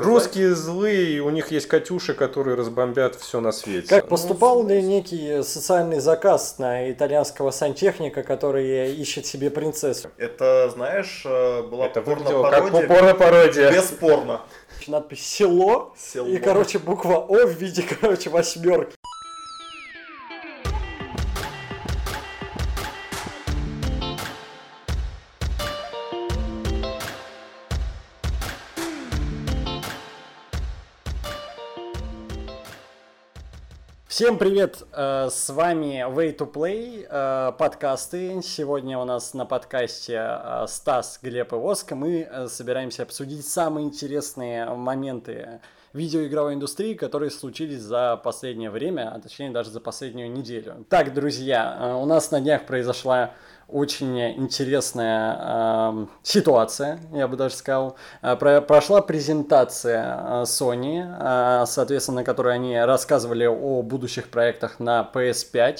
Русские злые, у них есть Катюши, которые разбомбят все на свете. Как поступал ли некий социальный заказ на итальянского сантехника, который ищет себе принцессу? Это, знаешь, э, была Это выглядело как порно-пародия. порно-пародия. Бесспорно. Надпись село, Село. и, короче, буква О в виде, короче, восьмерки. Всем привет! э, С вами Way to Play, э, подкасты. Сегодня у нас на подкасте э, Стас, Глеб и Воска. Мы собираемся обсудить самые интересные моменты видеоигровой индустрии, которые случились за последнее время, а точнее даже за последнюю неделю. Так, друзья, у нас на днях произошла очень интересная э, ситуация, я бы даже сказал. Э, про- прошла презентация э, Sony, э, соответственно, на которой они рассказывали о будущих проектах на PS5.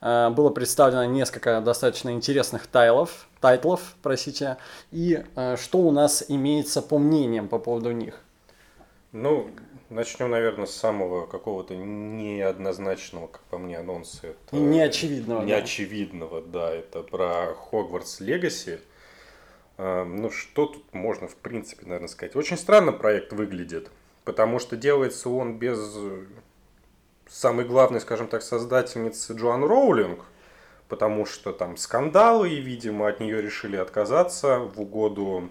Э, было представлено несколько достаточно интересных тайлов, тайтлов, простите, и э, что у нас имеется по мнениям по поводу них. Ну, начнем, наверное, с самого какого-то неоднозначного, как по мне, анонса. Это Неочевидного, да. Неочевидного, да. Это про Хогвартс Легаси. Ну, что тут можно, в принципе, наверное, сказать? Очень странно проект выглядит, потому что делается он без самой главной, скажем так, создательницы Джоан Роулинг, потому что там скандалы, и, видимо, от нее решили отказаться в угоду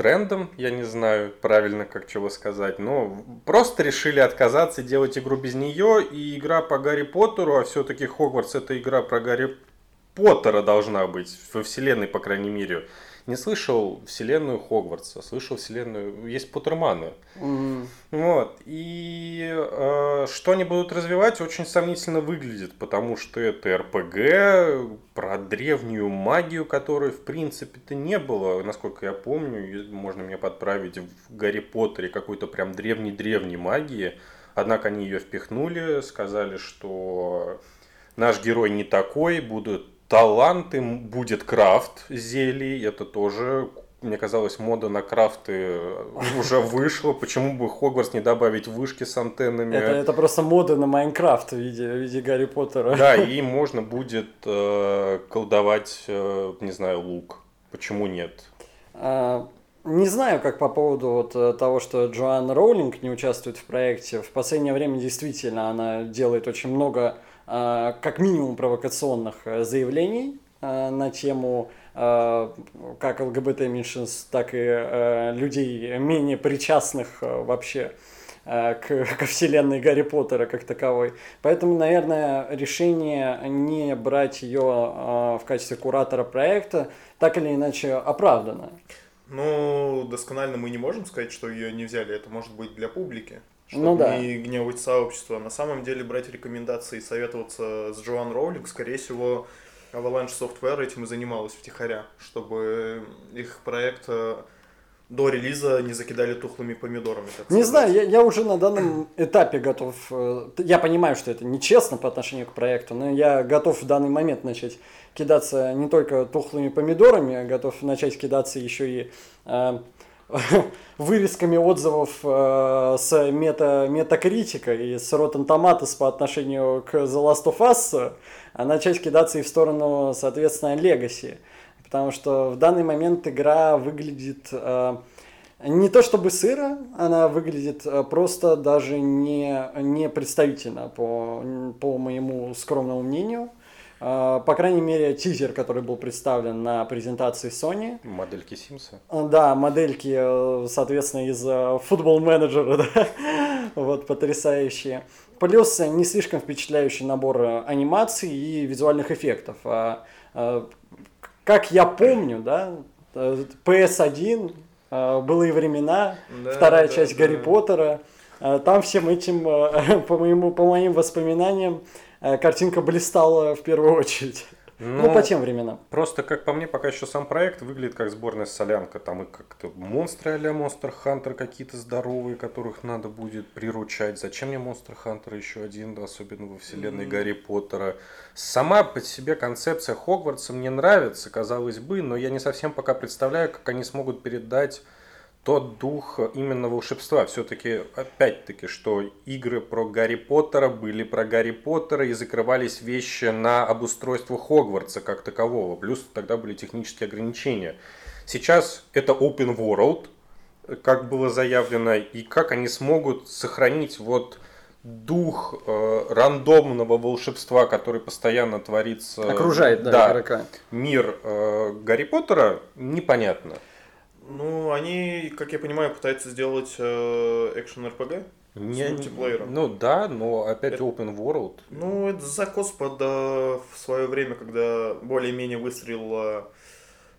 трендом, я не знаю правильно, как чего сказать, но просто решили отказаться делать игру без нее, и игра по Гарри Поттеру, а все-таки Хогвартс это игра про Гарри Поттера должна быть, во вселенной, по крайней мере. Не слышал вселенную Хогвартса, слышал вселенную, есть Поттерманы. М, Вот. И э, что они будут развивать, очень сомнительно выглядит, потому что это РПГ про древнюю магию, которой в принципе-то не было, насколько я помню, можно меня подправить в Гарри Поттере какой-то прям древней-древней магии. Однако они ее впихнули, сказали, что наш герой не такой, будут таланты, будет крафт зелий, это тоже мне казалось, мода на крафты уже вышла. Почему бы Хогвартс не добавить вышки с антеннами? Это, это просто мода на Майнкрафт в виде, в виде Гарри Поттера. Да, и можно будет э, колдовать, э, не знаю, лук. Почему нет? А, Не знаю, как по поводу вот э, того, что Джоан Роулинг не участвует в проекте. В последнее время действительно она делает очень много, как минимум, провокационных э, заявлений а, на тему как ЛГБТ меньшинств, так и э, людей менее причастных э, вообще э, к, ко вселенной Гарри Поттера как таковой. Поэтому, наверное, решение не брать ее в качестве куратора проекта так или иначе оправдано. Ну, досконально мы не можем сказать, что ее не взяли. Это может быть для публики. Чтобы Ну да. не гневать сообщество. На самом деле брать рекомендации и советоваться с Джоан Роулинг, скорее всего, Avalanche Software этим и занималась втихаря, чтобы их проект э, до релиза не закидали тухлыми помидорами. Так Не сказать. знаю, я, я уже на данном этапе готов. э, Я понимаю, что это нечестно по отношению к проекту, но я готов в данный момент начать кидаться не только тухлыми помидорами, а готов начать кидаться еще и э, вырезками отзывов э, с мета, метакритика и с Rotten Tomatoes по отношению к The Last of Us, а начать кидаться и в сторону, соответственно, Legacy. Потому что в данный момент игра выглядит э, не то чтобы сыро, она выглядит э, просто даже не, не представительно, по, по моему скромному мнению. Э, По крайней мере, тизер, который был представлен на презентации Sony, Модельки Симса? Э, Да, модельки, э, соответственно, из футбол менеджера, да, вот, потрясающие. Плюс э, не слишком впечатляющий набор э, анимаций и визуальных эффектов. А, э, Как я помню, да, э, PS1, э, былые времена, Да, вторая да, часть да. Гарри Поттера, э, там всем этим, э, по, моему, по моим воспоминаниям, э, картинка блистала в первую очередь. Ну, по тем временам. Просто, как по мне, пока еще сам проект выглядит как сборная солянка. Там и как-то монстры а-ля Monster Hunter какие-то здоровые, которых надо будет приручать. Зачем мне Monster Hunter еще один, да, особенно во вселенной Гарри Поттера? Сама по себе концепция Хогвартса мне нравится, казалось бы, но я не совсем пока представляю, как они смогут передать тот дух именно волшебства. Все-таки, опять-таки, что игры про Гарри Поттера были про Гарри Поттера и закрывались вещи на обустройство Хогвартса как такового. Плюс тогда были технические ограничения. Сейчас это open world, как было заявлено, и как они смогут сохранить вот дух э, рандомного волшебства, который постоянно творится. Окружает, да, да игрока. Мир э, Гарри Поттера, непонятно. Ну, они, как я понимаю, пытаются сделать э, экшен RPG не, с мультиплеером. Ну да, но опять это, open world. Ну, это закос под в свое время, когда более-менее выстрелила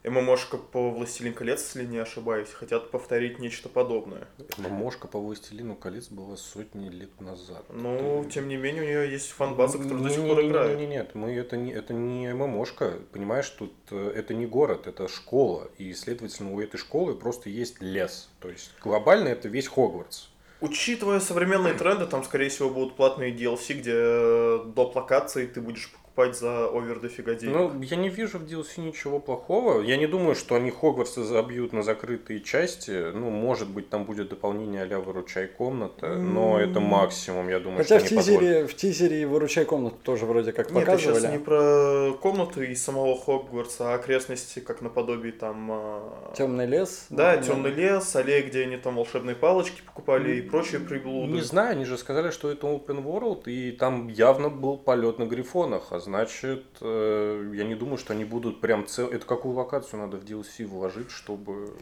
ММОшка по Властелин колец, если не ошибаюсь, хотят повторить нечто подобное. ММОшка по Властелину колец была сотни лет назад. Ну, Ты... тем не менее, у нее есть фан-база, которая до сих пор играет. Нет, нет, мы это не, это не ММОшка, понимаешь, тут э, это не город, это школа, и, следовательно, у этой школы просто есть лес. То есть, глобально это весь Хогвартс. Учитывая современные тренды, там, скорее всего, будут платные DLC, где э, до локации ты будешь покупать за овер дофига денег. Ну, я не вижу в DLC ничего плохого. Я не думаю, что они Хогвартсы забьют на закрытые части. Ну, может быть, там будет дополнение а-ля выручай комната, но это максимум, я думаю, Хотя что в тизере, в тизере выручай комнату тоже вроде как Нет, показывали. Нет, сейчас не про комнату и самого Хогвартса, а окрестности, как наподобие там... А, темный лес? Да, ну, темный лес, аллея, где они там волшебные палочки покупали и прочие приблуды. Не знаю, они же сказали, что это open world, и там явно был полет на грифонах, а значит, э, я не думаю, что они будут прям цел... Это какую локацию надо в DLC вложить, чтобы...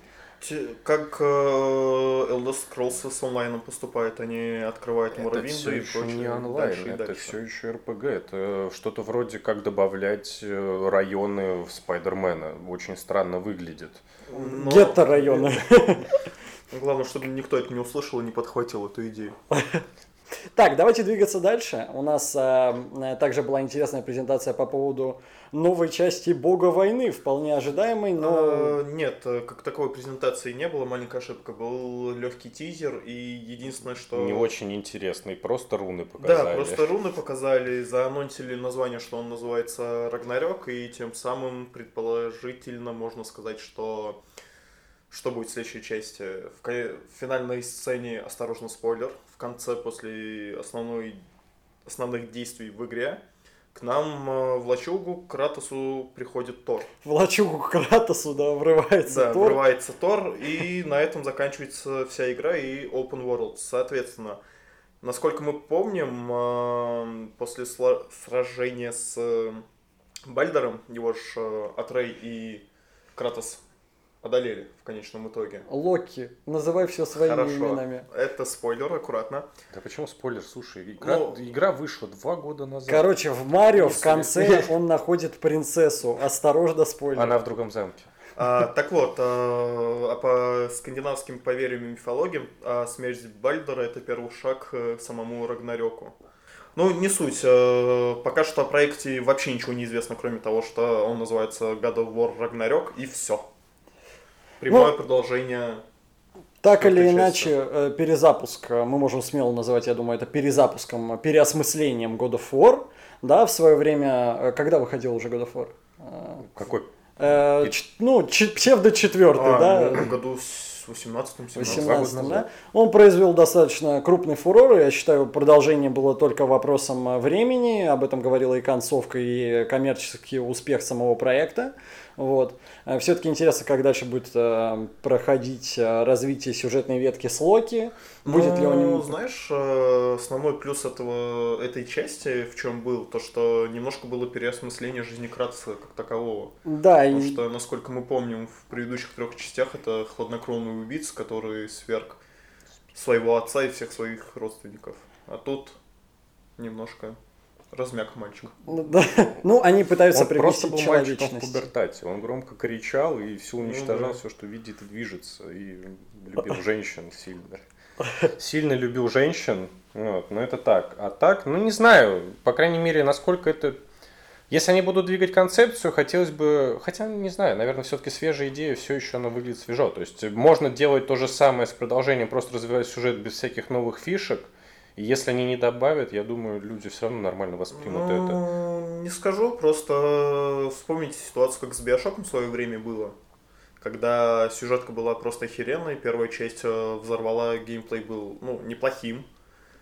Как э, Elder Scrolls с онлайном поступает, они открывают Morrowind и прочее. не онлайн, дальше это дальше. все еще RPG. Это что-то вроде как добавлять э, районы в Спайдермена. Очень странно выглядит. Но... Гетто районы. Главное, чтобы никто это не услышал и не подхватил эту идею. Так, давайте двигаться дальше. У нас э, также была интересная презентация по поводу новой части Бога войны, вполне ожидаемой, но... А, нет, э, как таковой презентации не было, маленькая ошибка. Был легкий тизер, и единственное, что... Не очень интересный, просто руны показали. Да, просто руны показали, заанонсили название, что он называется Рагнарёк, и тем самым, предположительно, можно сказать, что что будет в следующей части. В финальной сцене, осторожно, спойлер, в конце, после основной, основных действий в игре, к нам э, в лачугу к Кратосу приходит Тор. В лачугу к Кратосу, да, врывается да, Тор. врывается Тор, и на этом заканчивается вся игра и Open World. Соответственно, насколько мы помним, э, после сражения с э, Бальдером, его же Атрей и Кратос одолели в конечном итоге. Локи, называй все своими Хорошо. именами. Это спойлер, аккуратно. Да почему спойлер? Слушай, игра, ну, игра вышла два года назад. Короче, в Марио в конце он находит принцессу. Осторожно, спойлер. Она в другом замке. А, так вот, а, а по скандинавским поверьям и мифологиям, а смерть Бальдера это первый шаг к самому Рагнарёку. Ну, не суть. Э, пока что о проекте вообще ничего не известно, кроме того, что он называется God of War Ragnarok, и все. Прямое ну, продолжение. Так или иначе. Э, перезапуск, э, мы можем смело называть, я думаю, это перезапуском, переосмыслением God of War. Да, в свое время, э, когда выходил уже God of War? Какой? Э, ну, ч, псевдо четвертый, а, да? Ну, году в 18-м, 18 да? Он произвел достаточно крупный фурор, я считаю, продолжение было только вопросом времени, об этом говорила и концовка, и коммерческий успех самого проекта. Вот. Э, Все-таки интересно, как дальше будет э, проходить э, развитие сюжетной ветки с Локи. Будет ну, ли он... Ну, знаешь, основной плюс этого, этой части в чем был? То, что немножко было переосмысление жизни Кратца как такового. Да. Потому и... что, насколько мы помним, в предыдущих трех частях это хладнокровный убийца, который сверг своего отца и всех своих родственников. А тут немножко размяк мальчик. Ну, да. ну они пытаются он просто был мальчиком в пубертате. Он громко кричал и все уничтожал, ну, да. все, что видит и движется. И любил женщин сильно. Сильно любил женщин. Вот, но это так. А так, ну не знаю, по крайней мере, насколько это... Если они будут двигать концепцию, хотелось бы... Хотя, не знаю, наверное, все-таки свежая идея, все еще она выглядит свежо. То есть можно делать то же самое с продолжением, просто развивать сюжет без всяких новых фишек – и если они не добавят, я думаю, люди все равно нормально воспримут ну, это. Не скажу, просто вспомните ситуацию, как с Биошоком в свое время было. когда сюжетка была просто охеренной, первая часть э, взорвала, геймплей был, ну, неплохим,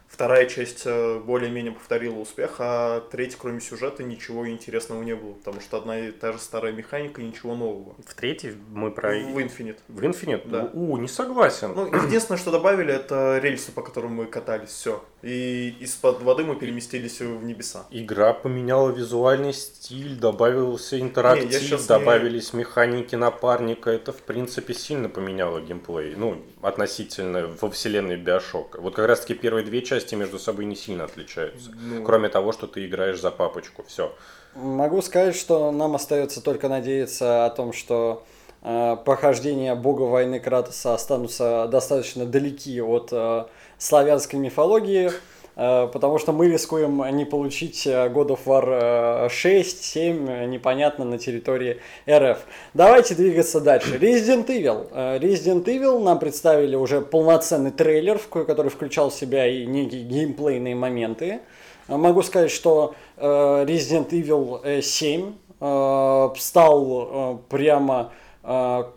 Вторая часть э, более-менее повторила успех, а третья, кроме сюжета, ничего интересного не было, потому что одна и та же старая механика ничего нового. В третьей мы про... В Infinite. В Infinite? Да. У, не согласен. Ну, единственное, что добавили, это рельсы, по которым мы катались, все. И из-под воды мы переместились в небеса. Игра поменяла визуальный стиль, добавился интерактив, Не, щас не- добавились механики напарника. Это, в принципе, сильно поменяло геймплей. Ну, относительно во вселенной Биошок. Вот как раз-таки первые две части между собой не сильно отличаются. Ну, Кроме того, что ты играешь за папочку. Все. Могу сказать, что нам остается только надеяться о том, что похождения бога войны Кратоса останутся достаточно далеки от э, славянской мифологии, э, потому что мы рискуем не получить э, God of War э, 6, 7, э, непонятно, на территории РФ. Давайте двигаться дальше. Resident Evil. Э, Resident Evil нам представили уже полноценный трейлер, который включал в себя и некие геймплейные моменты. Э, Могу сказать, что э, Resident Evil э, 7 э, стал э, прямо э,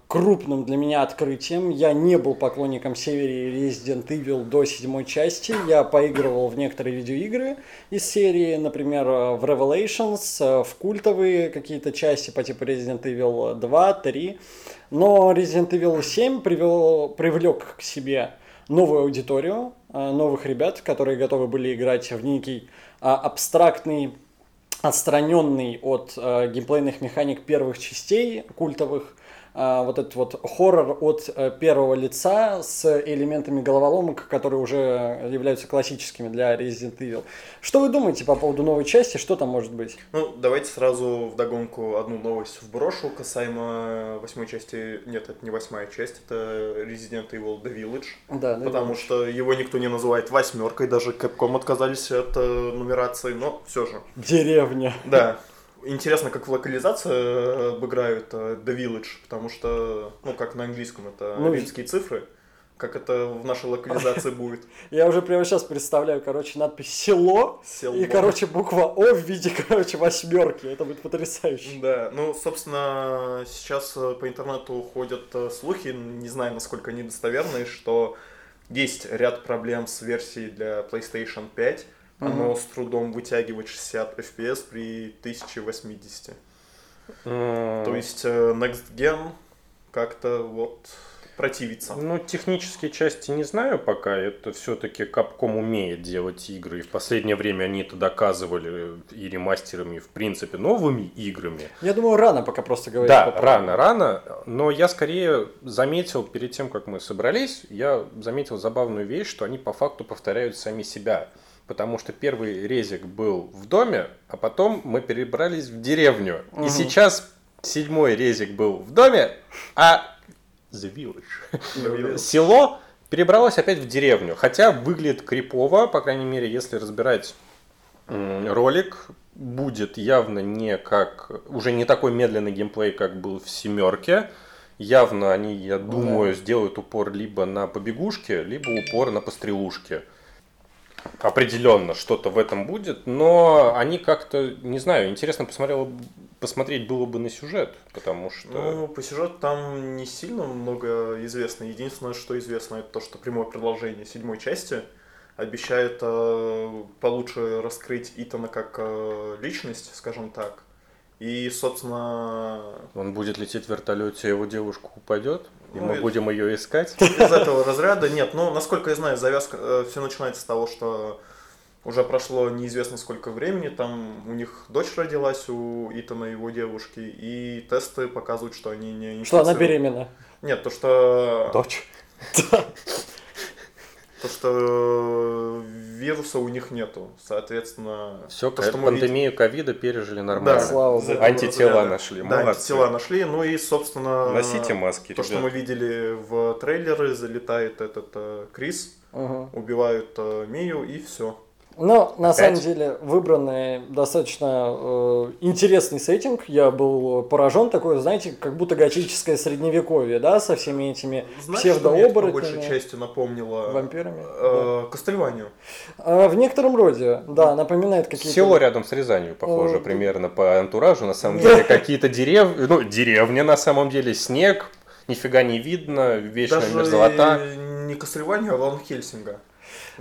крупным для меня открытием. Я не был поклонником серии Resident Evil до седьмой части. Я поигрывал в некоторые видеоигры из серии, например, э, в Revelations, э, в культовые какие-то части по типу Resident Evil 2, 3. Но Resident Evil 7 привел, привлек к себе новую аудиторию, э, новых ребят, которые готовы были играть в некий абстрактный, отстраненный от э, геймплейных механик первых частей культовых, вот этот вот хоррор от э, первого лица с элементами головоломок, которые уже являются классическими для Resident Evil. Что вы думаете по поводу новой части? Что там может быть? Ну, давайте сразу вдогонку одну новость вброшу касаемо восьмой части. Нет, это не восьмая часть, это Resident Evil The Village. Да, да, Потому что его никто не называет восьмеркой, даже Capcom отказались от э, нумерации, но все же. Деревня. Да. Интересно, как в локализации э, обыграют э, The Village, потому что, ну, как на английском, это Ну, римские цифры. Как это в нашей локализации будет? Я уже прямо сейчас представляю, короче, надпись село Село. и, короче, буква О в виде, короче, восьмерки. Это будет потрясающе. Да, ну, собственно, сейчас э, по интернету ходят слухи, не знаю, насколько они достоверные, что есть ряд проблем с версией для PlayStation 5. Оно с трудом вытягивает 60 FPS при 1080. То есть э, Next Gen как-то вот противится. Ну, технические части не знаю пока. Это все-таки Capcom умеет делать игры. И в последнее время они это доказывали и ремастерами, и в принципе новыми играми. Я думаю, рано пока просто говорить. Да, по поводу. рано, рано. Но я скорее заметил перед тем, как мы собрались, я заметил забавную вещь, что они по факту повторяют сами себя. Потому что первый резик был в доме, а потом мы перебрались в деревню. И сейчас седьмой резик был в доме, а The Village. Село перебралось опять в деревню. Хотя выглядит крипово, по крайней мере, если разбирать ролик, будет явно не как... Уже не такой медленный геймплей, как был в семерке. Явно они, я думаю, сделают упор либо на побегушке, либо упор на пострелушке. Определенно что-то в этом будет, но они как-то, не знаю, интересно посмотрело, посмотреть было бы на сюжет, потому что... Ну, по сюжету там не сильно много известно. Единственное, что известно, это то, что прямое продолжение седьмой части обещает э, получше раскрыть Итана как э, личность, скажем так. И, собственно, Он будет лететь в вертолете, его девушка упадет, и Ну, мы это- будем ее искать. из этого разряда нет. Ну, насколько я знаю, завязка все начинается с того, что уже прошло неизвестно сколько времени, там у них дочь родилась, у Итана и его девушки, и тесты показывают, что они не Что она беременна. Нет, то что... Дочь. То, что вируса у них нету. Соответственно, Все, то, что мы видим- пандемию ковида пережили Да, нормально. Слава из богу. Антитела нашли, Да, молодцы. антитела нашли. Ну и, собственно, Носите маски, то, что ребят. мы видели в трейлере, залетает этот э, Крис, Мгм. убивают э, Мию и все. Но на Опять? самом деле выбранный достаточно э, интересный сеттинг. Я был поражен такой, знаете, как будто готическое средневековье, да, со всеми этими Знаешь, что мне это по большей псевдооборотнями, части напомнило вампирами. э, Кастельванию. А, в некотором роде, да, напоминает какие-то... Село рядом с Рязанью похоже Э, примерно по антуражу. На самом деле какие-то деревни, ну, деревня на самом деле, снег, нифига не видно, вечная Даже мерзлота. не Кастлвания, а Ван Хельсинга.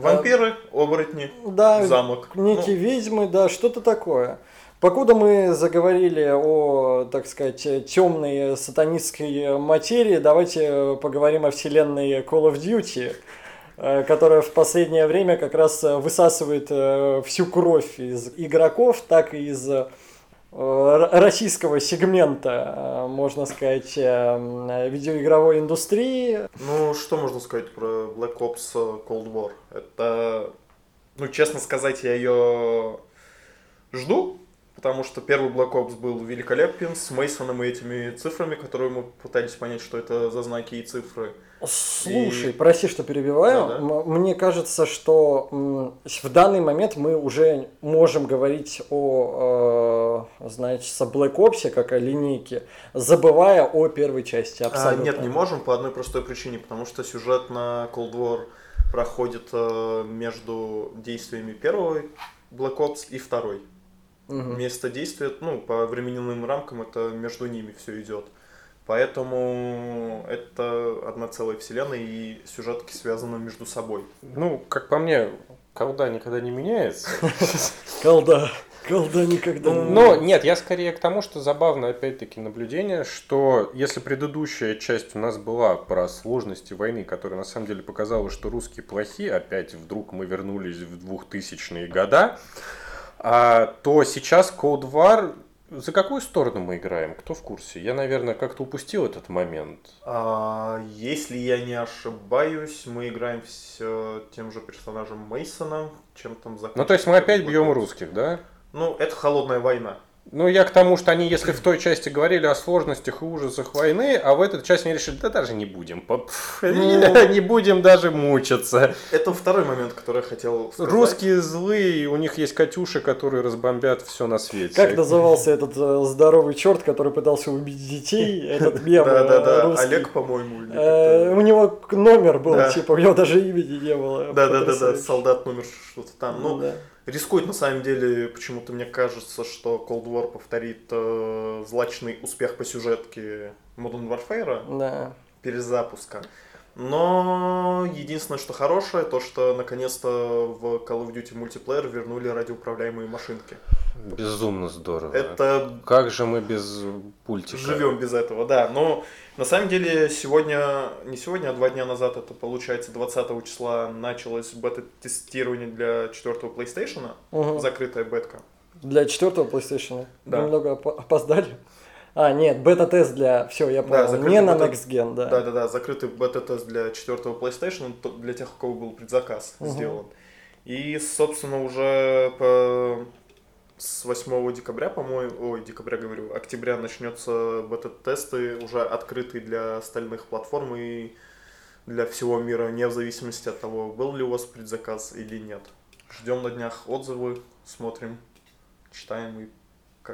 Вампиры, оборотни, Да, замок. некие Ну, ведьмы, да, что-то такое. Покуда мы заговорили о, так сказать, темной сатанистской материи, давайте поговорим о вселенной Call of Duty, э, которая в последнее время как раз высасывает э, всю кровь из игроков, так и из российского сегмента, э, можно сказать, э, видеоигровой индустрии. Ну, что можно сказать про Black Ops э, Cold War? Это, ну, честно сказать, я ее жду, потому что первый Black Ops был великолепен, с Мейсоном и этими цифрами, которые мы пытались понять, что это за знаки и цифры. Слушай, И- прости, что перебиваю. Да-да. М- Мне кажется, что в данный момент мы уже можем говорить о, э, значит, Black Ops как о линейке, забывая о первой части. А, Абсолютно. нет, не можем по одной простой причине, потому что сюжет на Cold War проходит э, между действиями первой Black Ops и второй. Мгм. Место действия, ну, по временным рамкам это между ними все идет. Поэтому это одна целая вселенная, и сюжетки связаны между собой. Ну, как по мне, колда никогда не меняется. Колда. Колда никогда не Но нет, я скорее к тому, что забавно опять-таки наблюдение, что если предыдущая часть у нас была про сложности войны, которая на самом деле показала, что русские плохи, опять вдруг мы вернулись в 2000-е года, а, то сейчас Cold War за какую сторону мы играем? Кто в курсе? Я, наверное, как-то упустил этот момент. А, если я не ошибаюсь, мы играем э, тем же персонажем Мейсоном, чем там Ну, то есть мы опять бьем русских, да? Ну, это холодная война. Ну, я к тому, что они, если в той части говорили о сложностях и ужасах войны, а в этой части они решили, да даже не будем, Ну. не будем даже мучиться. Это второй момент, который я хотел сказать. Русские злые, у них есть Катюши, которые разбомбят все на свете. Как назывался этот э, здоровый черт, который пытался убить детей? Этот мем Да, да, э, да. русский. Олег, по-моему, Э. У него номер был, типа, у него даже имени не было. Да, да, да, да, Потрясающе. солдат номер что-то там. Ну, Да. Рискует на самом деле, почему-то мне кажется, что Cold War повторит э, злачный успех по сюжетке Modern Warfare, Да. перезапуска. Но единственное, что хорошее, то что наконец-то в Call of Duty мультиплеер вернули радиоуправляемые машинки. Безумно здорово. Это Как же мы без пультика? живем без этого, да. Но на самом деле сегодня, не сегодня, а два дня назад, это получается 20 числа началось бета-тестирование для четвертого PlayStation, Мгм. закрытая бетка. Для четвертого PlayStation. Да. Немного опо- опоздали. А, нет, бета-тест для... Все, я понял. закрытый Не на бета- Next Gen, да. Да-да-да, закрытый бета-тест для четвертого PlayStation, для тех, у кого был предзаказ Мгм. сделан. И, собственно, уже по... с 8 декабря, по-моему, ой, декабря говорю, октября начнется бета-тесты, уже открытые для остальных платформ и для всего мира, не в зависимости от того, был ли у вас предзаказ или нет. Ждем на днях отзывы, смотрим, читаем и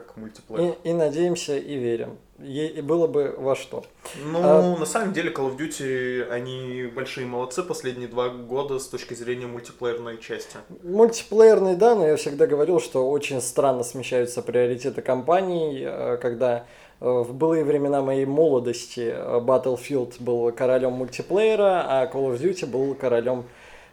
как мультиплеер. И, и надеемся, и верим. Е- и было бы во что. Ну, А- на самом деле, Call of Duty, они большие молодцы последние два года с точки зрения мультиплеерной части. Мультиплеерный, да, но я всегда говорил, что очень странно смещаются приоритеты компаний, э, когда э, в былые времена моей молодости э, Battlefield был королем мультиплеера, а Call of Duty был королем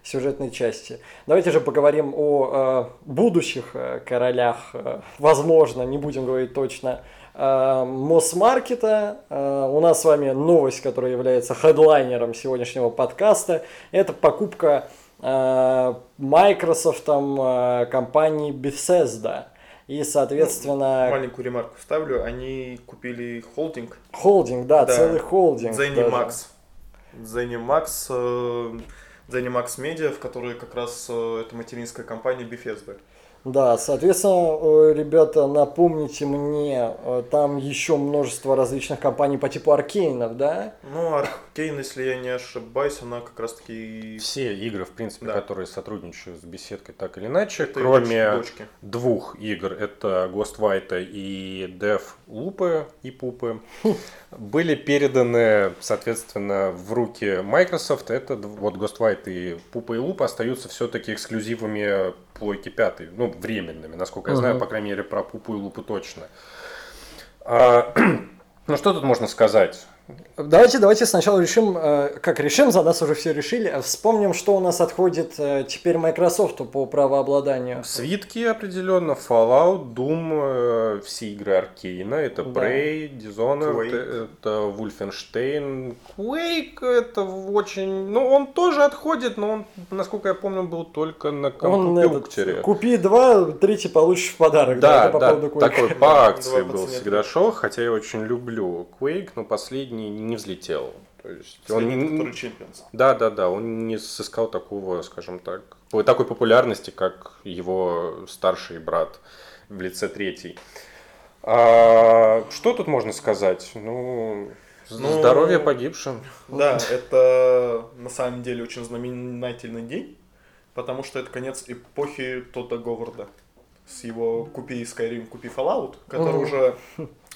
сюжетной части. Давайте же поговорим о э, будущих э, королях, э, возможно, не будем говорить точно, э, Мосмаркета. Э, у нас с вами новость, которая является хедлайнером сегодняшнего подкаста. Это покупка э, Microsoft компании Bethesda. И, соответственно, Маленькую ремарку вставлю. Они купили холдинг холдинг, да, Да. целый холдинг. даже. Zenimax. Zenimax, Media, в которой как раз э, это материнская компания Bethesda. Да, соответственно, э, ребята, напомните мне, э, там еще множество различных компаний по типу Аркейнов, да? Ну, Arkane, если я не ошибаюсь, она как раз таки... Все игры, в принципе, Да. которые сотрудничают с беседкой так или иначе, Это кроме дочки. двух игр, это Ghostwire и Dev Лупы и Пупы, были переданы, соответственно, в руки Microsoft. Это вот Ghostwire и Пупа и Лупа остаются все-таки эксклюзивами плойки пятой, ну, временными, насколько я знаю, Мгм. по крайней мере, про Пупу и Лупу точно. А, ну, что тут можно сказать? Давайте, давайте сначала решим, э, как решим, за нас уже все решили. Вспомним, что у нас отходит э, теперь Microsoft по правообладанию. Свитки определенно, Fallout, Doom, э, все игры Аркейна, это Да. Prey, Dishonored, Quake. это Wolfenstein, Quake, это очень, ну он тоже отходит, но он, насколько я помню, был только на Он этот, компьютере. купи два, третий получишь в подарок. Да, это по да, такой по акции был всегда шел, хотя я очень люблю Quake, но последний не взлетел. То есть он Последний, не- который Champions. Да, да, да, он не сыскал такого, скажем так, такой популярности, как его старший брат в лице третий. А, что тут можно сказать? Ну, Ну, здоровье погибшим. Да, это на самом деле очень знаменательный день, потому что это конец эпохи Тота Говарда с его «Купи Skyrim, купи Fallout», которые Мгм. уже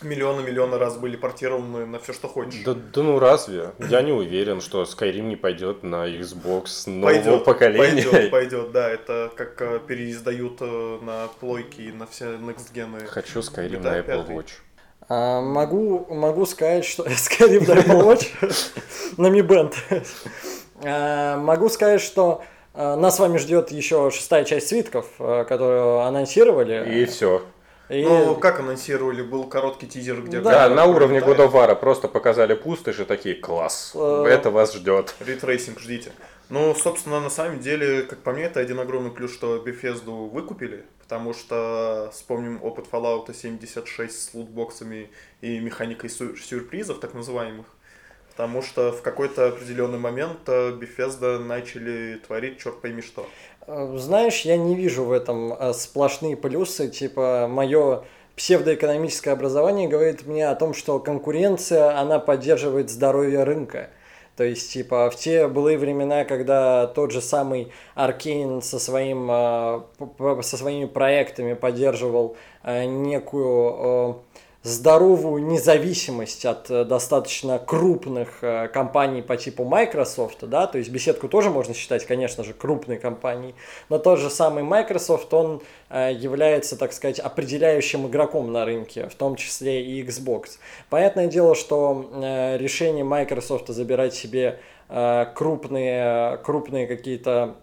миллионы-миллионы раз были портированы на все, что хочешь. Да, да ну разве? Я не уверен, что Skyrim не пойдет на Xbox нового Пойдет, поколения. пойдет, пойдет, да, это как э, переиздают э, на плойки и на все next gen ы. Хочу Skyrim GTA на Apple пятый. Watch. А, могу, могу сказать, что Skyrim на Apple Watch на Mi Band. А, Могу сказать, что а, нас с вами ждет еще шестая часть свитков, которую анонсировали. И все. И- Ну, как анонсировали, был короткий тизер, где... Да, на уровне War просто показали пустошь и такие, класс, Э. это вас ждет. Ray tracing ждите. Ну, собственно, на самом деле, как по мне, это один огромный плюс, что Bethesda выкупили, потому что вспомним опыт Fallout 76 с лутбоксами и механикой сю- сюрпризов, так называемых. Потому что в какой-то определенный момент э, Bethesda начали творить черт пойми что. Э, Знаешь, я не вижу в этом э, сплошные плюсы. Типа, мое псевдоэкономическое образование говорит мне о том, что конкуренция, она поддерживает здоровье рынка. То есть, типа, в те былые времена, когда тот же самый Аркейн со, своим, э, со своими проектами поддерживал некую здоровую независимость от э, достаточно крупных э, компаний по типу Microsoft, да, то есть беседку тоже можно считать, конечно же, крупной компанией, но тот же самый Microsoft, он э, является, так сказать, определяющим игроком на рынке, в том числе и Xbox. Понятное дело, что решение Microsoft забирать себе крупные, крупные какие-то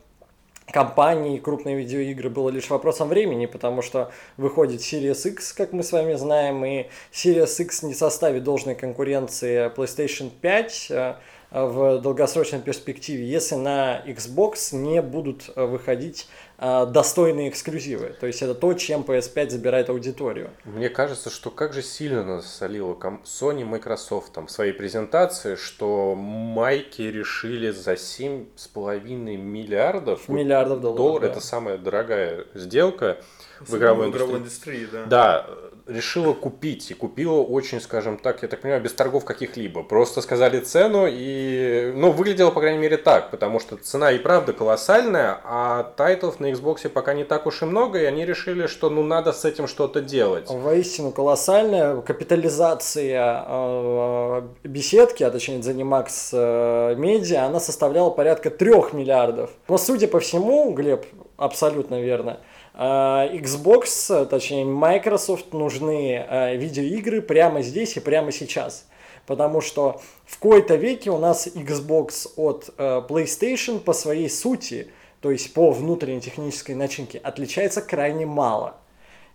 компании, крупные видеоигры было лишь вопросом времени, потому что выходит Series X, как мы с вами знаем, и Series X не составит должной конкуренции PlayStation 5 э, в долгосрочной перспективе, если на Xbox не будут э, выходить э, достойные эксклюзивы. То есть это то, чем PS5 забирает аудиторию. Мне кажется, что как же сильно нас солила Sony Microsoft там в своей презентации, что майки решили за 7,5 миллиардов Миллиардов долларов. долларов, да. это самая дорогая сделка в игровой игровой индустрии. индустрии, да. Да, решила купить. И купила очень, скажем так, я так понимаю, без торгов каких-либо. Просто сказали цену и... Ну, выглядело, по крайней мере, так. Потому что цена и правда колоссальная, а тайтлов на Xbox пока не так уж и много, и они решили, что ну надо с этим что-то делать. Воистину колоссальная капитализация э, беседки, а точнее Zenimax э, Media, она составляла порядка 3 миллиардов. Но судя по всему, Глеб, абсолютно верно, э, Xbox, э, точнее Microsoft нужны э, видеоигры прямо здесь и прямо сейчас. Потому что в кои-то веке у нас Xbox от э, PlayStation по своей сути, то есть по внутренней технической начинке, отличается крайне мало.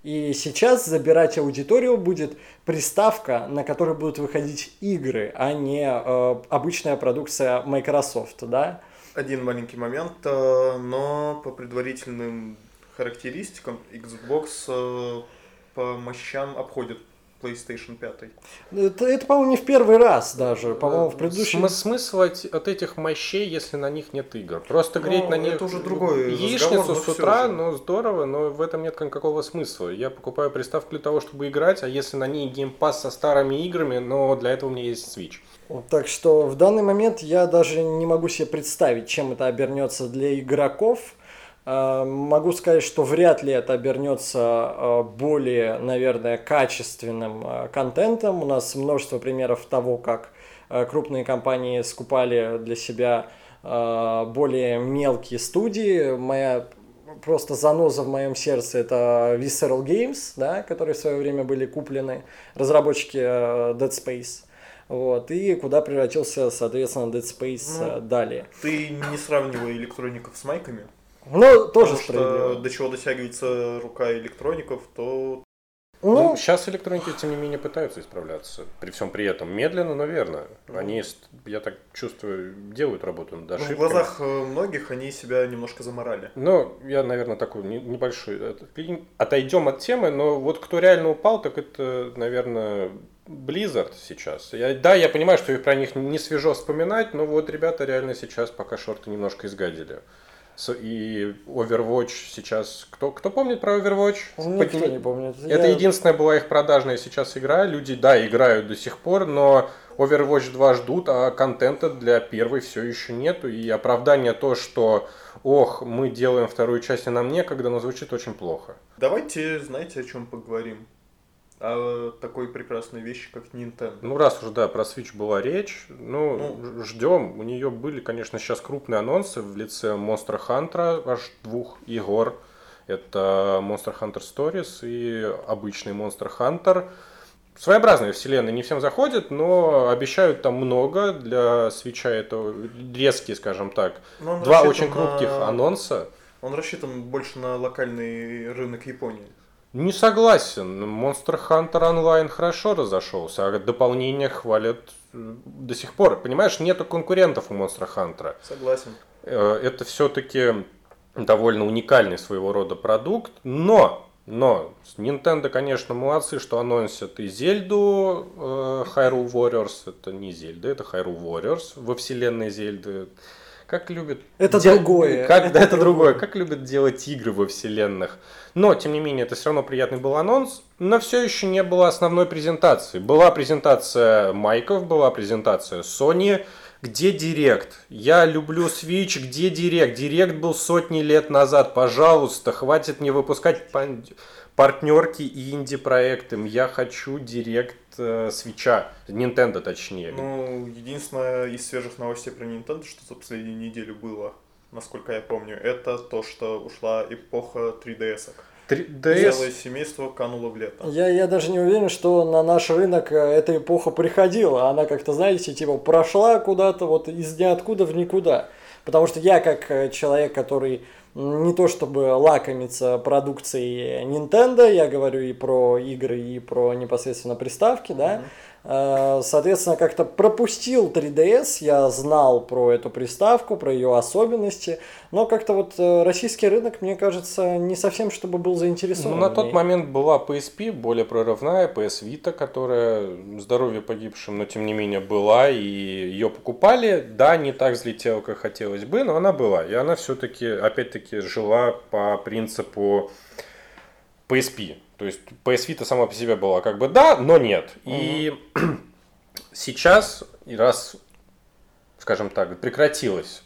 И сейчас забирать аудиторию будет приставка, на которой будут выходить игры, а не э, обычная продукция Microsoft, да? Один маленький момент, э, но по предварительным характеристикам Xbox э, по мощам обходит PlayStation 5. Это, это, по-моему, не в первый раз даже. По-моему, в предыдущем... См- смысл от, от этих мощей, если на них нет игр? Просто Ну, греть на это них уже другой разговор, яичницу но с утра, же. ну здорово, но в этом нет никакого смысла. Я покупаю приставку для того, чтобы играть, а если на ней геймпас со старыми играми, но для этого у меня есть Switch. Так что в данный момент я даже не могу себе представить, чем это обернется для игроков. Э, Могу сказать, что вряд ли это обернется э, более, наверное, качественным э, контентом. У нас множество примеров того, как крупные компании скупали для себя более мелкие студии. Моя просто заноза в моем сердце это Visceral Games, да, которые в свое время были куплены, разработчики Dead Space. Вот, и куда превратился, соответственно, Dead Space Ну, далее. Ты не сравнивай электроников с майками. Ну, тоже потому что справедливо. до чего дотягивается рука электроников, то Ну, Ну, сейчас электроники, тем не менее, пытаются исправляться. При всем при этом медленно, но верно. Ну. Они, я так чувствую, делают работу над ну, ошибками. в глазах э, многих они себя немножко заморали. Ну, я, наверное, такой не- небольшой. Отойдем от темы, но вот кто реально упал, так это, наверное, Blizzard сейчас. Я, да, я понимаю, что про них не свежо вспоминать, но вот ребята реально сейчас пока шорты немножко изгадили. И Overwatch сейчас... Кто, кто помнит про Overwatch? никто Подними- не помнит. Это Я- единственная была их продажная сейчас игра. Люди, да, играют до сих пор, но Overwatch 2 ждут, а контента для первой все еще нету. И оправдание то, что ох, мы делаем вторую часть, и нам некогда, но звучит очень плохо. Давайте, знаете, о чем поговорим? О такой прекрасной вещи, как Nintendo. Ну, раз уже, да, про Switch была речь, ну, Ну. ждем. У нее были, конечно, сейчас крупные анонсы в лице Monster Hunter, аж двух игр. Это Monster Hunter Stories и обычный Monster Hunter. Своеобразная вселенная, не всем заходит, но обещают там много. Для свеча это резкие, скажем так. Он Два очень крутких на- анонса. Он рассчитан больше на локальный рынок Японии. Не согласен. Monster Hunter Online хорошо разошелся, а дополнение хвалят до сих пор. Понимаешь, нету конкурентов у Monster Hunter. Согласен. Э, Это все-таки довольно уникальный своего рода продукт, но но Nintendo, конечно, молодцы, что анонсят и Зельду э, Hyrule Warriors. Это не Зельда, это Hyrule Warriors во вселенной Зельды. Как любят... Это де- другое. Как, да, это другое. Как любят делать игры во вселенных. Но, тем не менее, это все равно приятный был анонс. Но все еще не было основной презентации. Была презентация Майков, была презентация Sony. Где Директ? Я люблю Switch. Где Директ? Директ был сотни лет назад. Пожалуйста, хватит мне выпускать партнерки и инди-проекты. Я хочу Директ э, Свича. Nintendo точнее. Ну, единственное из свежих новостей про Nintendo, что за последнюю неделю было, насколько я помню, это то, что ушла эпоха 3DS. 3DS. Целое семейство кануло в лето. Я, я даже не уверен, что на наш рынок э, эта эпоха приходила. Она как-то, знаете, типа прошла куда-то вот из ниоткуда в никуда. Потому что я как э, человек, который не то чтобы лакомится продукцией Nintendo, я говорю и про игры, и про непосредственно приставки, да, Э, Соответственно, как-то пропустил 3DS, я знал про эту приставку, про ее особенности, но как-то вот э, российский рынок, мне кажется, не совсем чтобы был Ну, заинтересован. на в тот момент была PSP, более прорывная, PS Vita, которая здоровье погибшим, но тем не менее была, и ее покупали. Да, не так взлетела, как хотелось бы, но она была. И она все-таки, опять-таки, жила по принципу PSP. То есть PS Vita сама по себе была как бы да, но нет. И сейчас, и раз, скажем так, прекратилась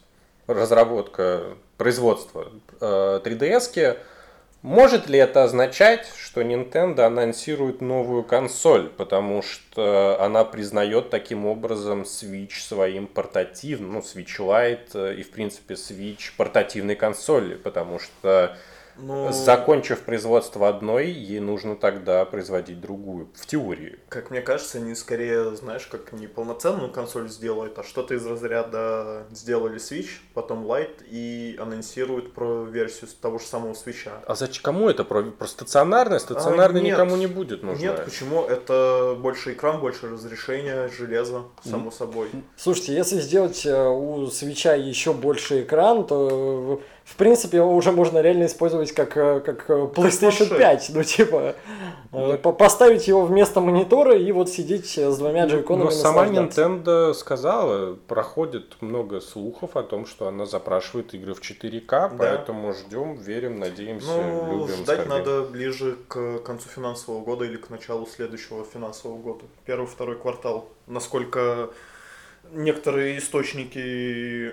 разработка, производства э, 3DS, может ли это означать, что Nintendo анонсирует новую консоль, потому что она признает таким образом Switch своим портативным, ну, Switch Lite э, и, в принципе, Switch портативной консоли, потому что Ну, Закончив производство одной, ей нужно тогда производить другую. В теории. как мне кажется, они скорее, знаешь, как не полноценную консоль сделают, а что-то из разряда сделали Switch, потом Lite и анонсируют про версию того же самого Switch. А зачем кому это? Про, про стационарное? Стационарное А, нет. никому не будет нужно. Нет, почему? Это больше экран, больше разрешение, железо, само собой. Слушайте, если сделать э, у свеча еще больше экран, то э, в принципе его уже можно реально использовать как, э, как э, PlayStation планшет. 5. Ну, типа, э, по- поставить его вместо монитора и вот сидеть с двумя джойконами Но сама. Nintendo сказала, проходит много слухов о том, что она запрашивает игры в 4К, поэтому ждем, верим, надеемся, Ну, любим. ждать скорбим. надо ближе к концу финансового года или к началу следующего финансового года. Первый-второй квартал. Насколько некоторые источники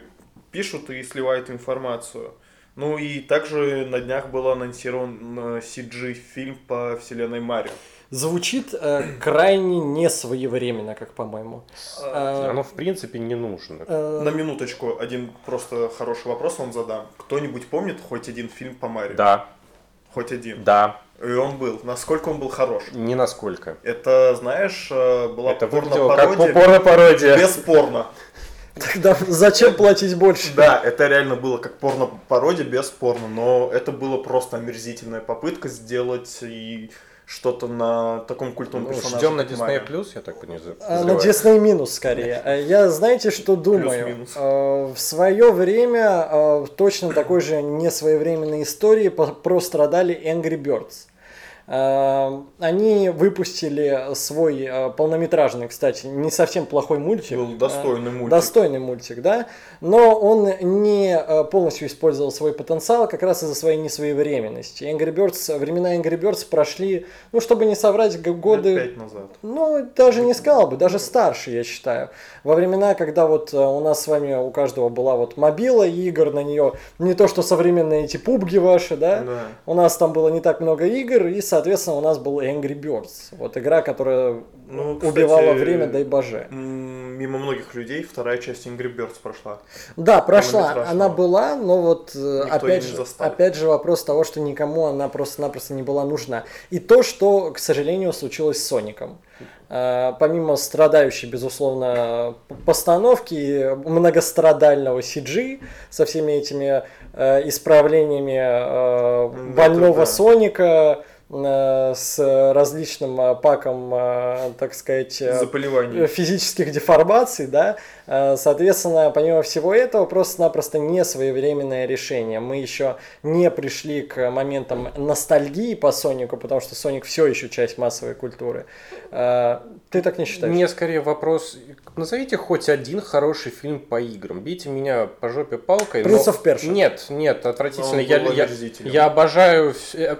пишут и сливают информацию. Ну и также на днях был анонсирован CG-фильм по вселенной Марио. Звучит э, крайне несвоевременно, как по-моему. Э, Оно в принципе не нужно. э, На минуточку, один просто хороший вопрос вам задам. Кто-нибудь помнит хоть один фильм по Марио? Да. Хоть один. Да, И он был. Насколько он был хорош. не насколько. Это, знаешь, э, была Это выглядело как порно-пародия порно-пародия. без порно. Тогда зачем платить больше? Да, это реально было как порно-пародия без порно, но это было просто омерзительная попытка сделать и что-то на таком культовом Ну, персонаже. ждем на Disney. Plus, я так не за- А, На. Disney минус скорее. А Я знаете, что думаю? Э, В свое время э, точно такой же несвоевременной истории прострадали Angry Birds. Э, Они выпустили свой э, полнометражный, кстати, не совсем плохой мультик. Был достойный Э, мультик. Достойный мультик, да. Но он не полностью использовал свой потенциал как раз из-за своей несвоевременности. Angry Birds, времена Angry Birds прошли, ну, чтобы не соврать, годы... Лет пять назад. Ну, даже не сказал бы, даже старше, я считаю. Во времена, когда вот у нас с вами у каждого была вот мобила игр, на нее не то, что современные эти пубги ваши, да? Да. У нас там было не так много игр, и, соответственно, у нас был Angry Birds. Вот игра, которая Ну, кстати, убивала время, дай боже. Мимо многих людей вторая часть Angry Birds прошла. Да, прошла, она была, но вот э, Никто опять же, опять же вопрос того, что никому она просто-напросто не была нужна. И то, что, к сожалению, случилось с Соником. Э, Помимо страдающей, безусловно, постановки, многострадального CG со всеми этими э, исправлениями э, М, больного да. Соника, с различным э, паком, э, так сказать, э, Заболевание. физических деформаций, да, Э, соответственно, помимо всего этого, просто-напросто не своевременное решение. Мы еще не пришли к моментам ностальгии по Сонику, потому что Соник все еще часть массовой культуры. Э, Ты так не считаешь? Мне скорее вопрос, назовите хоть один хороший фильм по играм. Бейте меня по жопе палкой. Принц но-. Нет, нет, отвратительно. Я, я, я обожаю э,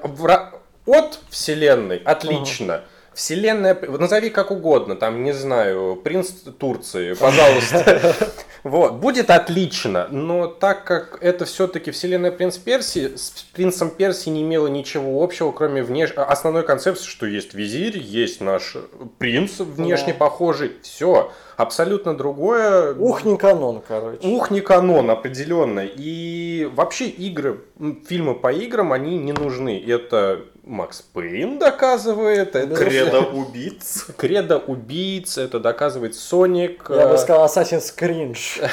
от вселенной, отлично. Вселенная, назови как угодно, там, не знаю, принц Турции, пожалуйста. Вот, будет отлично, но так как это все-таки вселенная принц Перси, с принцем Перси не имело ничего общего, кроме внеш... основной концепции, что есть визирь, есть наш принц внешне Да. похожий, все, абсолютно другое. Ух, не канон, короче. Ух, не канон, определенно. И вообще игры, фильмы по играм, они не нужны. Это Макс Пейн доказывает, это Кредо убийц. Кредо убийц, это доказывает Соник, Я бы э, сказал Assassin's Cringe.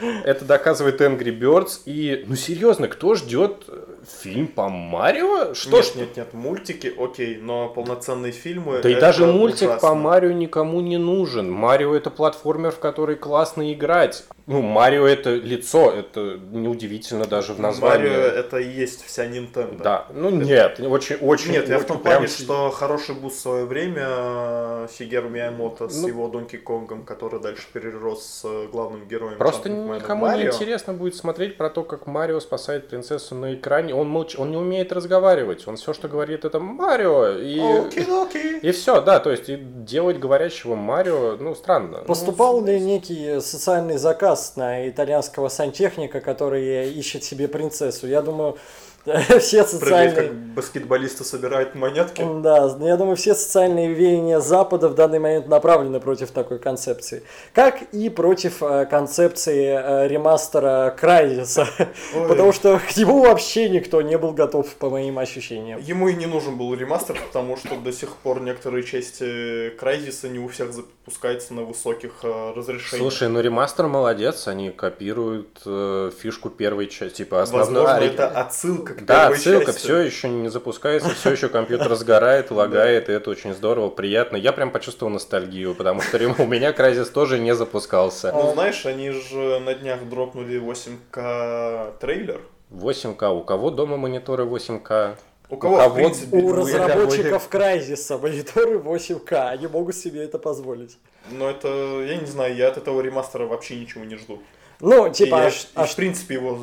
это доказывает Angry Birds. И, ну серьезно, кто ждет фильм по Марио? Что нет, ж нет, нет, мультики, окей, но полноценные фильмы. Да и это даже мультик ужасно. по Марио никому не нужен. Марио это платформер, в который классно играть. Ну, Марио это лицо, это неудивительно даже в названии. Марио это и есть вся Nintendo. Да, ну нет, очень, очень. Нет, я в очень том прям плане, что хороший буст в свое время э, Сигеру Миямото с Ну, его Донки Конгом, который дальше перерос с э, главным героем. Просто никому Марио. не интересно будет смотреть про то, как Марио спасает принцессу на экране. Он молч... он не умеет разговаривать. Он все, что говорит, это Марио. И, Okey-dokey. и все, да, то есть и делать говорящего Марио, ну, странно. Поступал ли некий социальный заказ на итальянского сантехника, который ищет себе принцессу? Я думаю, все социальные... как баскетболисты собирают монетки. Да, я думаю, все социальные веяния Запада в данный момент направлены против такой концепции. Как и против э, концепции э, ремастера Крайзиса. Потому что к нему вообще никто не был готов, по моим ощущениям. Ему и не нужен был ремастер, потому что до сих пор некоторые части Крайзиса не у всех запускаются на высоких э, разрешениях. Слушай, ну ремастер молодец, они копируют э, фишку первой части, типа основную. Возможно, это отсылка к Да, ссылка части. все еще не запускается, все еще компьютер сгорает, лагает, и это очень здорово, приятно. Я прям почувствовал ностальгию, потому что у меня Crysis тоже не запускался. Ну, знаешь, они же на днях дропнули 8К трейлер. 8К. У кого дома мониторы 8К? У кого, кого- в принципе, У разработчиков Крайзиса мониторы 8К, они могут себе это позволить. Но это, я не знаю, я от этого ремастера вообще ничего не жду. Ну, И типа, я- аж- и, аж в принципе, его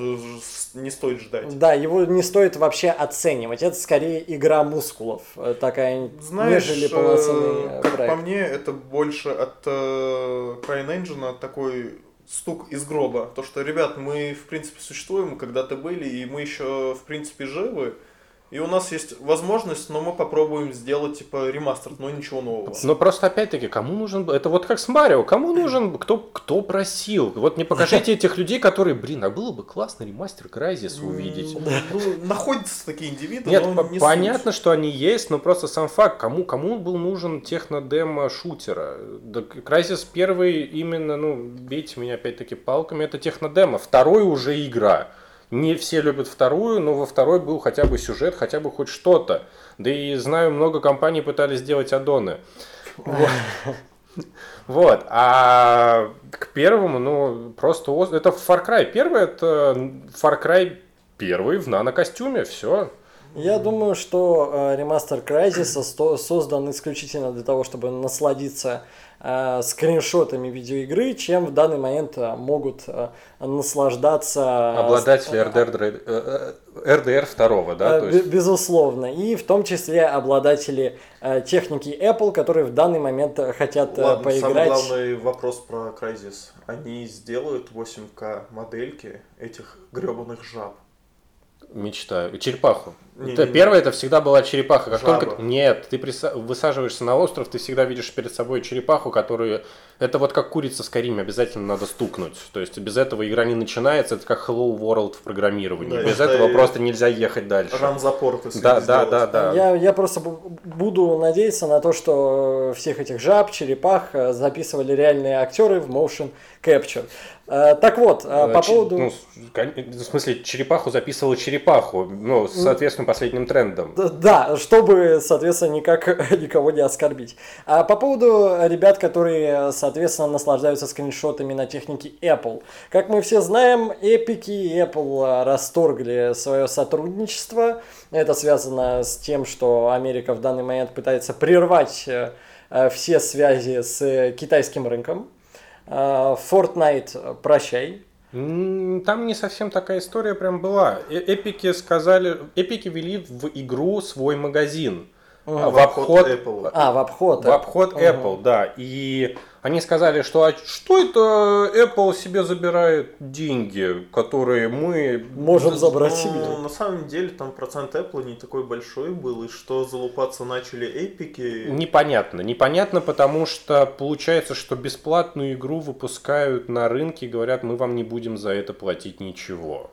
не стоит ждать. Да, его не стоит вообще оценивать. Это скорее игра мускулов, э, такая, Знаешь, нежели полноценный э, э, как проект. по мне, это больше от э, CryEngine такой стук из гроба. То, что, ребят, мы, в принципе, существуем, когда-то были, и мы еще, в принципе, живы. И у нас есть возможность, но мы попробуем сделать типа ремастер, но ничего нового. Но просто опять-таки, кому нужен... Это вот как с Марио. Кому нужен... Кто, кто просил? Вот не покажите этих людей, которые... Блин, а было бы классно ремастер Crysis увидеть. Ну, находятся такие индивиды, Нет, но не понятно, суть. что они есть, но просто сам факт, кому, кому был нужен технодемо шутера? Crysis первый именно, ну, бейте меня опять-таки палками, это технодемо. Второй уже игра. Не все любят вторую, но во второй был хотя бы сюжет, хотя бы хоть что-то. Да и знаю, много компаний пытались сделать аддоны. Вот. А к первому, ну, просто... ос- Это Far Cry. Первый это Far Cry первый в нано-костюме, все. Я думаю, что э, ремастер Crysis создан исключительно для того, чтобы насладиться скриншотами видеоигры, чем в данный момент э, могут э, наслаждаться... Обладатели э, РДР, э, э, РДР второго, да? Э, то есть, Безусловно. И в том числе обладатели э, техники Apple, которые в данный момент э, хотят э, Ладно, самый поиграть. главный вопрос про Crysis. Они сделают 8К модельки этих гребаных жаб. мечтаю. Черепаху. Не, Это не, не. первое, это всегда была черепаха. Как Жаба. только... Нет, ты приса- высаживаешься на остров, ты всегда видишь перед собой черепаху, которую... Это вот как курица в Скариме, обязательно надо стукнуть. То есть без этого игра не начинается, это как Hello World в программировании. Да, без это этого и- просто нельзя ехать дальше. Рамзапорт, если Да, не да, сделать. да, да. Я, я просто бу- буду надеяться на то, что всех этих жаб, черепах э, записывали реальные актеры в motion capture. Э, Так вот, э, по Ч- поводу... ну, с- в смысле, черепаху записывала черепаху, ну, с соответственно последним трендом. Да, чтобы, соответственно, никак никого не оскорбить. А по поводу ребят, которые, соответственно, наслаждаются скриншотами на технике Apple. Как мы все знаем, Epic и Apple а, расторгли свое сотрудничество. Это связано с тем, что Америка в данный момент пытается прервать э, э, все связи с э, китайским рынком. А, Fortnite, прощай. Там не совсем такая история прям была. Э- Эпики сказали, эпики вели в игру свой магазин. А, В в обход, Apple. А, в обход. в обход. Apple, да. И они сказали, что а что это Apple себе забирает деньги, которые мы Можем забрать себе. Ну, на самом деле там процент Apple не такой большой был, и что залупаться начали эпики. Непонятно. Непонятно, потому что получается, что бесплатную игру выпускают на рынке и говорят, мы вам не будем за это платить ничего.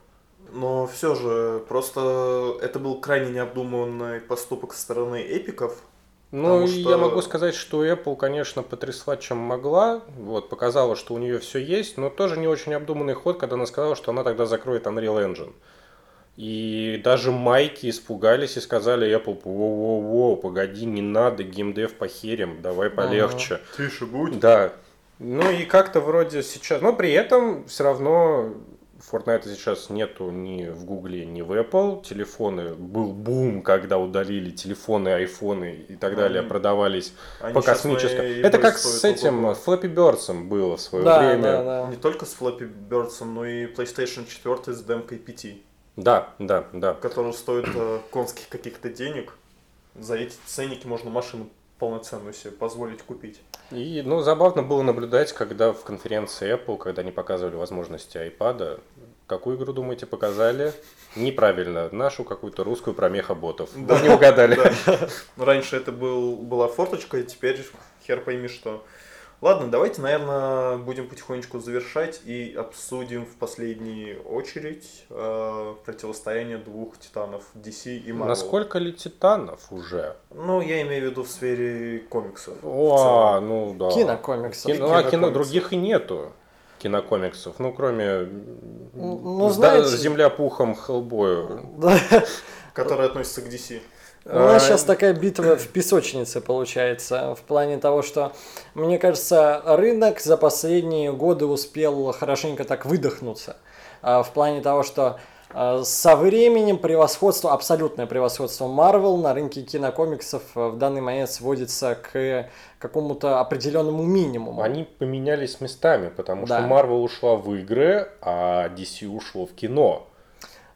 Но все же, просто это был крайне необдуманный поступок со стороны эпиков. Ну, что- я могу сказать, что Apple, конечно, потрясла, чем могла. Вот, показала, что у нее все есть, но тоже не очень обдуманный ход, когда она сказала, что она тогда закроет Unreal Engine. И даже майки испугались и сказали Apple, во-во-во, погоди, не надо, геймдев похерим, давай полегче. Тише будь. Да. Ну и как-то вроде сейчас... Но при этом все равно Fortnite сейчас нету ни в Гугле, ни в Apple. Телефоны, был бум, когда удалили телефоны, айфоны и так далее, Мгм. продавались Они по космическому. Это как с этим ого-го. Flappy Birds было в свое Да, время. да, да. Не только с Flappy Birds, но и PlayStation 4 с демкой 5, Да, да, да. который стоит э, конских каких-то денег. За эти ценники можно машину полноценную себе позволить купить. И, ну, забавно было наблюдать, когда в конференции Apple, когда они показывали возможности iPad, какую игру, думаете, показали? Неправильно, нашу какую-то русскую про меха-ботов. Да. Вы не угадали. Да. Ну, Раньше это был, была форточка, и теперь хер пойми что. Ладно, давайте, наверное, будем потихонечку завершать и обсудим в последнюю очередь э, противостояние двух титанов DC и Marvel. Насколько ли титанов уже? Ну, я имею в виду в сфере комиксов. О, ну да. Кинокомиксов. Кино, а кино других и нету кинокомиксов, ну кроме Ну, Сда- знаете- Земля пухом Хеллбою. Да. Которые относятся к DC. У нас А, сейчас такая битва в песочнице получается, в плане того, что, мне кажется, рынок за последние годы успел хорошенько так выдохнуться. А, В плане того, что а, со временем превосходство, абсолютное превосходство Marvel на рынке кинокомиксов а, в данный момент сводится к какому-то определенному минимуму. Они поменялись местами, потому Да. что Marvel ушла в игры, а DC ушло в кино.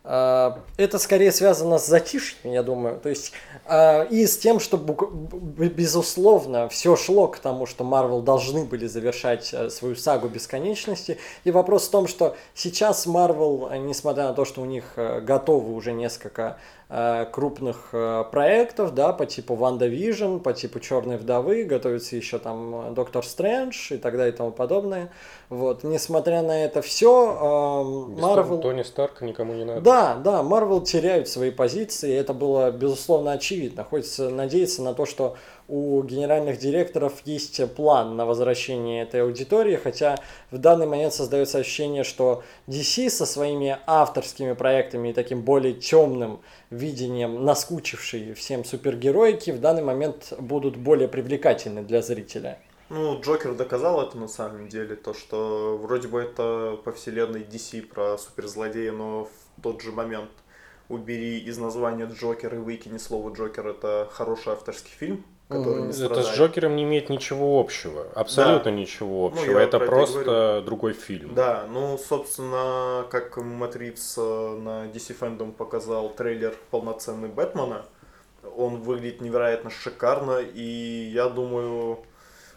А, это скорее связано с затишьем, я думаю. То есть а, и с тем, что безусловно все шло к тому, что Marvel должны были завершать э, свою сагу бесконечности. И вопрос в том, что сейчас Marvel, несмотря на то, что у них э, готовы уже несколько крупных э, проектов, да, по типу WandaVision, по типу Черной вдовы, готовится еще там э, Доктор Стрэндж и так далее и тому подобное. Вот, несмотря на это все, Марвел... Тони Старк никому не надо. Да, да, Марвел теряют свои позиции, это было безусловно очевидно. Хочется надеяться на то, что у генеральных директоров есть план на возвращение этой аудитории, хотя в данный момент создается ощущение, что DC со своими авторскими проектами и таким более темным видением наскучившей всем супергероики в данный момент будут более привлекательны для зрителя. Ну, Джокер доказал это на самом деле, то, что вроде бы это по вселенной DC про суперзлодея, но в тот же момент убери из названия Джокер и выкини слово Джокер, это хороший авторский фильм, который не страдает. Это с Джокером не имеет ничего общего. Абсолютно да. ничего ну, общего. Ну, это просто другой фильм. Да, ну, собственно, как Матрикс э, на DC Fandom показал трейлер полноценный Бэтмена, он выглядит невероятно шикарно, и я думаю,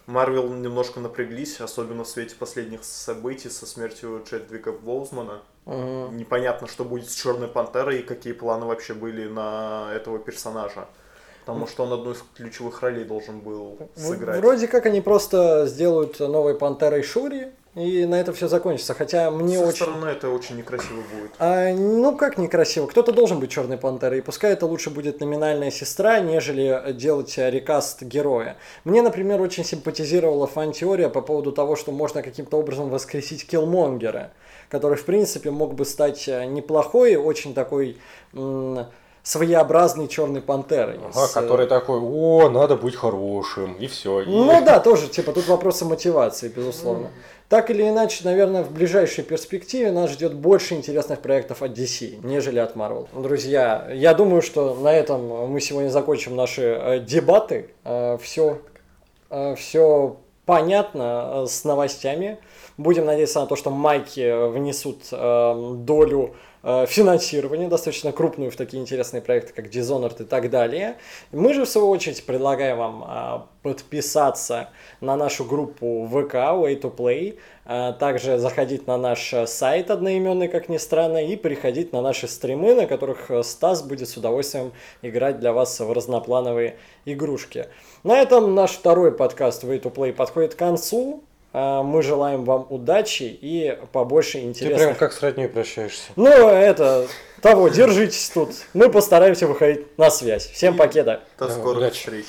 Марвел немножко напряглись, особенно в свете последних событий со смертью Чедвика Боузмана. Угу. Непонятно, что будет с Черной Пантерой и какие планы вообще были на этого персонажа. Потому что он одну из ключевых ролей должен был сыграть. Вроде как они просто сделают новой Пантерой Шури, и на это все закончится. Хотя мне Со очень... стороны это очень некрасиво будет. А, ну как некрасиво? Кто-то должен быть черной пантерой. И пускай это лучше будет номинальная сестра, нежели делать рекаст героя. Мне, например, очень симпатизировала фан-теория по поводу того, что можно каким-то образом воскресить Киллмонгера, который, в принципе, мог бы стать неплохой, очень такой... М- своеобразной черной пантерой. Ага, с... который такой, о, надо быть хорошим, и все. И... Ну да, тоже, типа, тут вопросы мотивации, безусловно. Так или иначе, наверное, в ближайшей перспективе нас ждет больше интересных проектов от DC, нежели от Marvel. Друзья, я думаю, что на этом мы сегодня закончим наши э, дебаты. Все, э, все э, понятно с новостями. Будем надеяться на то, что майки внесут долю Э, финансирование, достаточно крупную в такие интересные проекты, как Dishonored и так далее. Мы же, в свою очередь, предлагаем вам а, подписаться на нашу группу ВК Way to Play, а, также заходить на наш сайт одноименный, как ни странно, и приходить на наши стримы, на которых Стас будет с удовольствием играть для вас в разноплановые игрушки. На этом наш второй подкаст Way to Play подходит к концу. А, мы желаем вам удачи и побольше интересных... Ты прям как с родней прощаешься. Ну, это... Того, держитесь тут. Мы постараемся выходить на связь. Всем покеда. До скорых встреч.